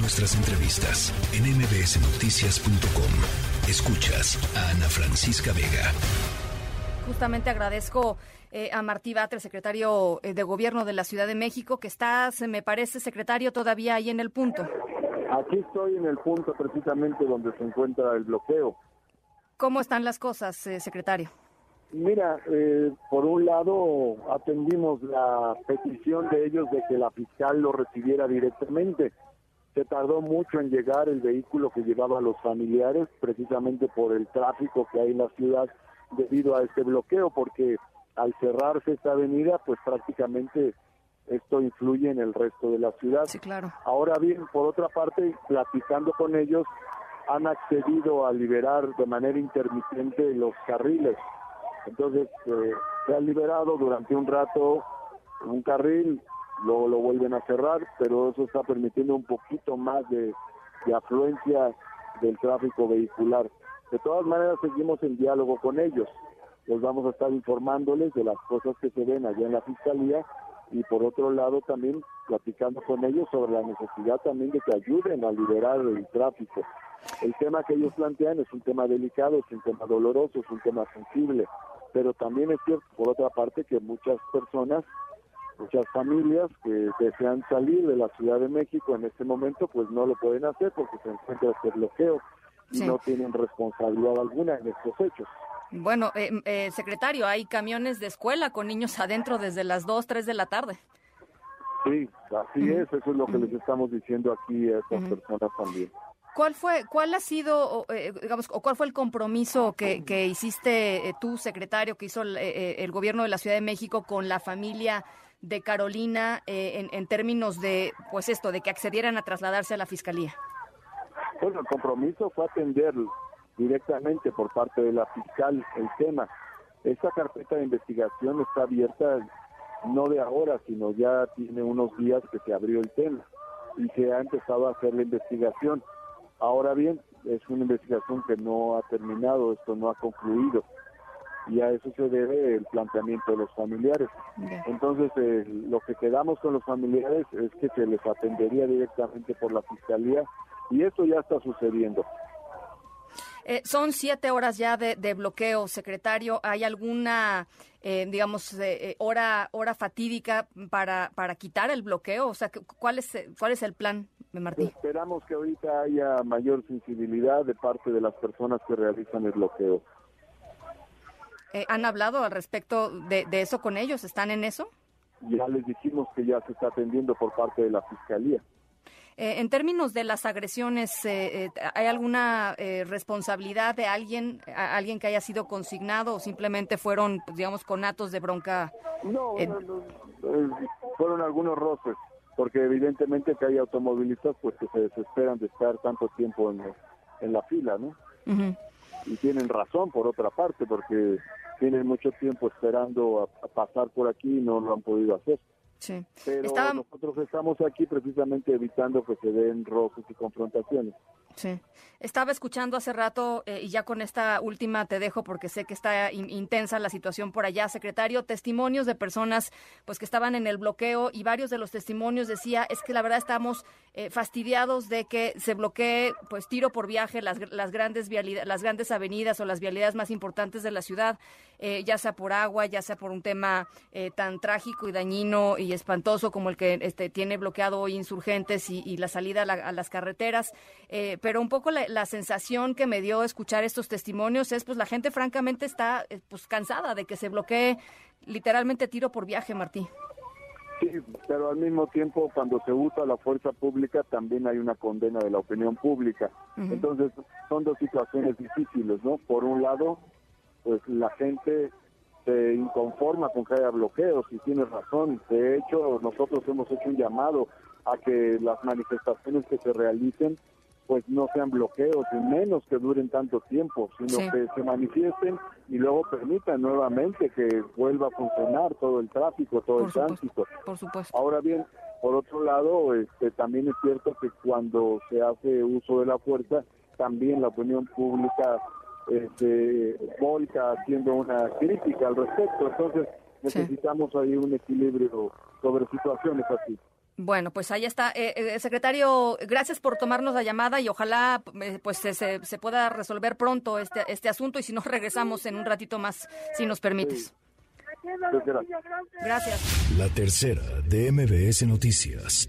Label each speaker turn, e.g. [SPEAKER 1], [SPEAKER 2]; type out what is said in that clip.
[SPEAKER 1] Nuestras entrevistas en mbsnoticias.com. Escuchas a Ana Francisca Vega.
[SPEAKER 2] Justamente agradezco eh, a Martí Batres, secretario eh, de Gobierno de la Ciudad de México, que está, me parece, secretario, todavía ahí en el punto.
[SPEAKER 3] Aquí estoy en el punto precisamente donde se encuentra el bloqueo.
[SPEAKER 2] ¿Cómo están las cosas, eh, secretario?
[SPEAKER 3] Mira, eh, por un lado atendimos la petición de ellos de que la fiscal lo recibiera directamente. Se tardó mucho en llegar el vehículo que llevaba a los familiares, precisamente por el tráfico que hay en la ciudad debido a este bloqueo, porque al cerrarse esta avenida, pues prácticamente esto influye en el resto de la ciudad.
[SPEAKER 2] Sí, claro.
[SPEAKER 3] Ahora bien, por otra parte, platicando con ellos, han accedido a liberar de manera intermitente los carriles entonces eh, se ha liberado durante un rato un carril, luego lo vuelven a cerrar, pero eso está permitiendo un poquito más de, afluencia del tráfico vehicular. De todas maneras seguimos en diálogo con ellos. Les vamos a estar informándoles de las cosas que se ven allá en la fiscalía y por otro lado también platicando con ellos sobre la necesidad también de que ayuden a liberar el tráfico. El tema que ellos plantean es un tema delicado, es un tema doloroso, es un tema sensible pero también es cierto, por otra parte, que muchas personas, muchas familias que desean salir de la Ciudad de México en este momento, pues no lo pueden hacer porque se encuentra este bloqueo y no tienen responsabilidad alguna en estos hechos.
[SPEAKER 2] Bueno, eh, eh, secretario, hay camiones de escuela con niños adentro desde las 2, 3 de la tarde.
[SPEAKER 3] Sí, así es, eso es lo que les estamos diciendo aquí a estas personas también.
[SPEAKER 2] ¿Cuál fue, cuál ha sido, eh, digamos, o cuál fue el compromiso que, que hiciste eh, tú, secretario, que hizo eh, el, gobierno de la Ciudad de México con la familia de Carolina en, en, términos de, pues esto, de que accedieran a trasladarse a la fiscalía?
[SPEAKER 3] Bueno, el compromiso fue atender directamente por parte de la fiscal el tema. Esta carpeta de investigación está abierta no de ahora, sino ya tiene unos días que se abrió el tema y se ha empezado a hacer la investigación. Ahora bien, es una investigación que no ha terminado, esto no ha concluido y a eso se debe el planteamiento de los familiares. Entonces, eh, lo que quedamos con los familiares es que se les atendería directamente por la fiscalía y esto ya está sucediendo.
[SPEAKER 2] Eh, son siete horas ya de, bloqueo, secretario. ¿Hay alguna, eh, digamos, hora hora fatídica para, para quitar el bloqueo? O sea, ¿cuál es, cuál es el plan
[SPEAKER 3] Esperamos que ahorita haya mayor sensibilidad de parte de las personas que realizan el bloqueo.
[SPEAKER 2] Eh, ¿Han hablado al respecto de, eso con ellos? ¿Están en eso?
[SPEAKER 3] Ya les dijimos que ya se está atendiendo por parte de la Fiscalía.
[SPEAKER 2] Eh, en términos de las agresiones, eh, ¿hay alguna responsabilidad de alguien, alguien que haya sido consignado o simplemente fueron, pues, digamos, conatos de bronca?
[SPEAKER 3] No, no fueron algunos roces porque evidentemente que hay automovilistas pues que se desesperan de estar tanto tiempo en, en la fila, ¿no? Y tienen razón por otra parte, porque tienen mucho tiempo esperando a pasar por aquí y no lo han podido hacer.
[SPEAKER 2] Sí.
[SPEAKER 3] Pero nosotros estamos aquí precisamente evitando que se den roces y confrontaciones.
[SPEAKER 2] Sí. Estaba escuchando hace rato, eh, y ya con esta última te dejo porque sé que está intensa la situación por allá, secretario, testimonios de personas pues que estaban en el bloqueo y varios de los testimonios decía, es que la verdad estamos eh, fastidiados de que se bloquee pues tiro por viaje las, las, grandes las grandes avenidas o las vialidades más importantes de la ciudad, eh, ya sea por agua, ya sea por un tema tan trágico y dañino y espantoso como el que este, tiene bloqueado hoy insurgentes y, la salida a, las carreteras. Eh, pero un poco la, sensación que me dio escuchar estos testimonios es, pues la gente francamente está eh, pues cansada de que se bloquee literalmente tiro por viaje, Martí.
[SPEAKER 3] Sí, pero al mismo tiempo cuando se usa la fuerza pública también hay una condena de la opinión pública. Entonces son dos situaciones difíciles, ¿no? Por un lado, pues la gente se inconforma con que haya bloqueos y tiene razón. De hecho, nosotros hemos hecho un llamado a que las manifestaciones que se realicen pues no sean bloqueos, y menos que duren tanto tiempo, sino que se manifiesten y luego permitan nuevamente que vuelva a funcionar todo el tráfico, todo el tránsito.
[SPEAKER 2] Por supuesto.
[SPEAKER 3] Ahora bien, por otro lado, este, también es cierto que cuando se hace uso de la fuerza, también la opinión pública este, volca haciendo una crítica al respecto. Entonces necesitamos ahí un equilibrio sobre situaciones así.
[SPEAKER 2] Bueno, pues ahí está. Eh, eh, secretario, gracias por tomarnos la llamada y ojalá eh, pues se, se, pueda resolver pronto este, este asunto y si no regresamos en un ratito más, si nos permites.
[SPEAKER 3] Gracias.
[SPEAKER 2] Gracias.
[SPEAKER 1] La tercera de MBS Noticias.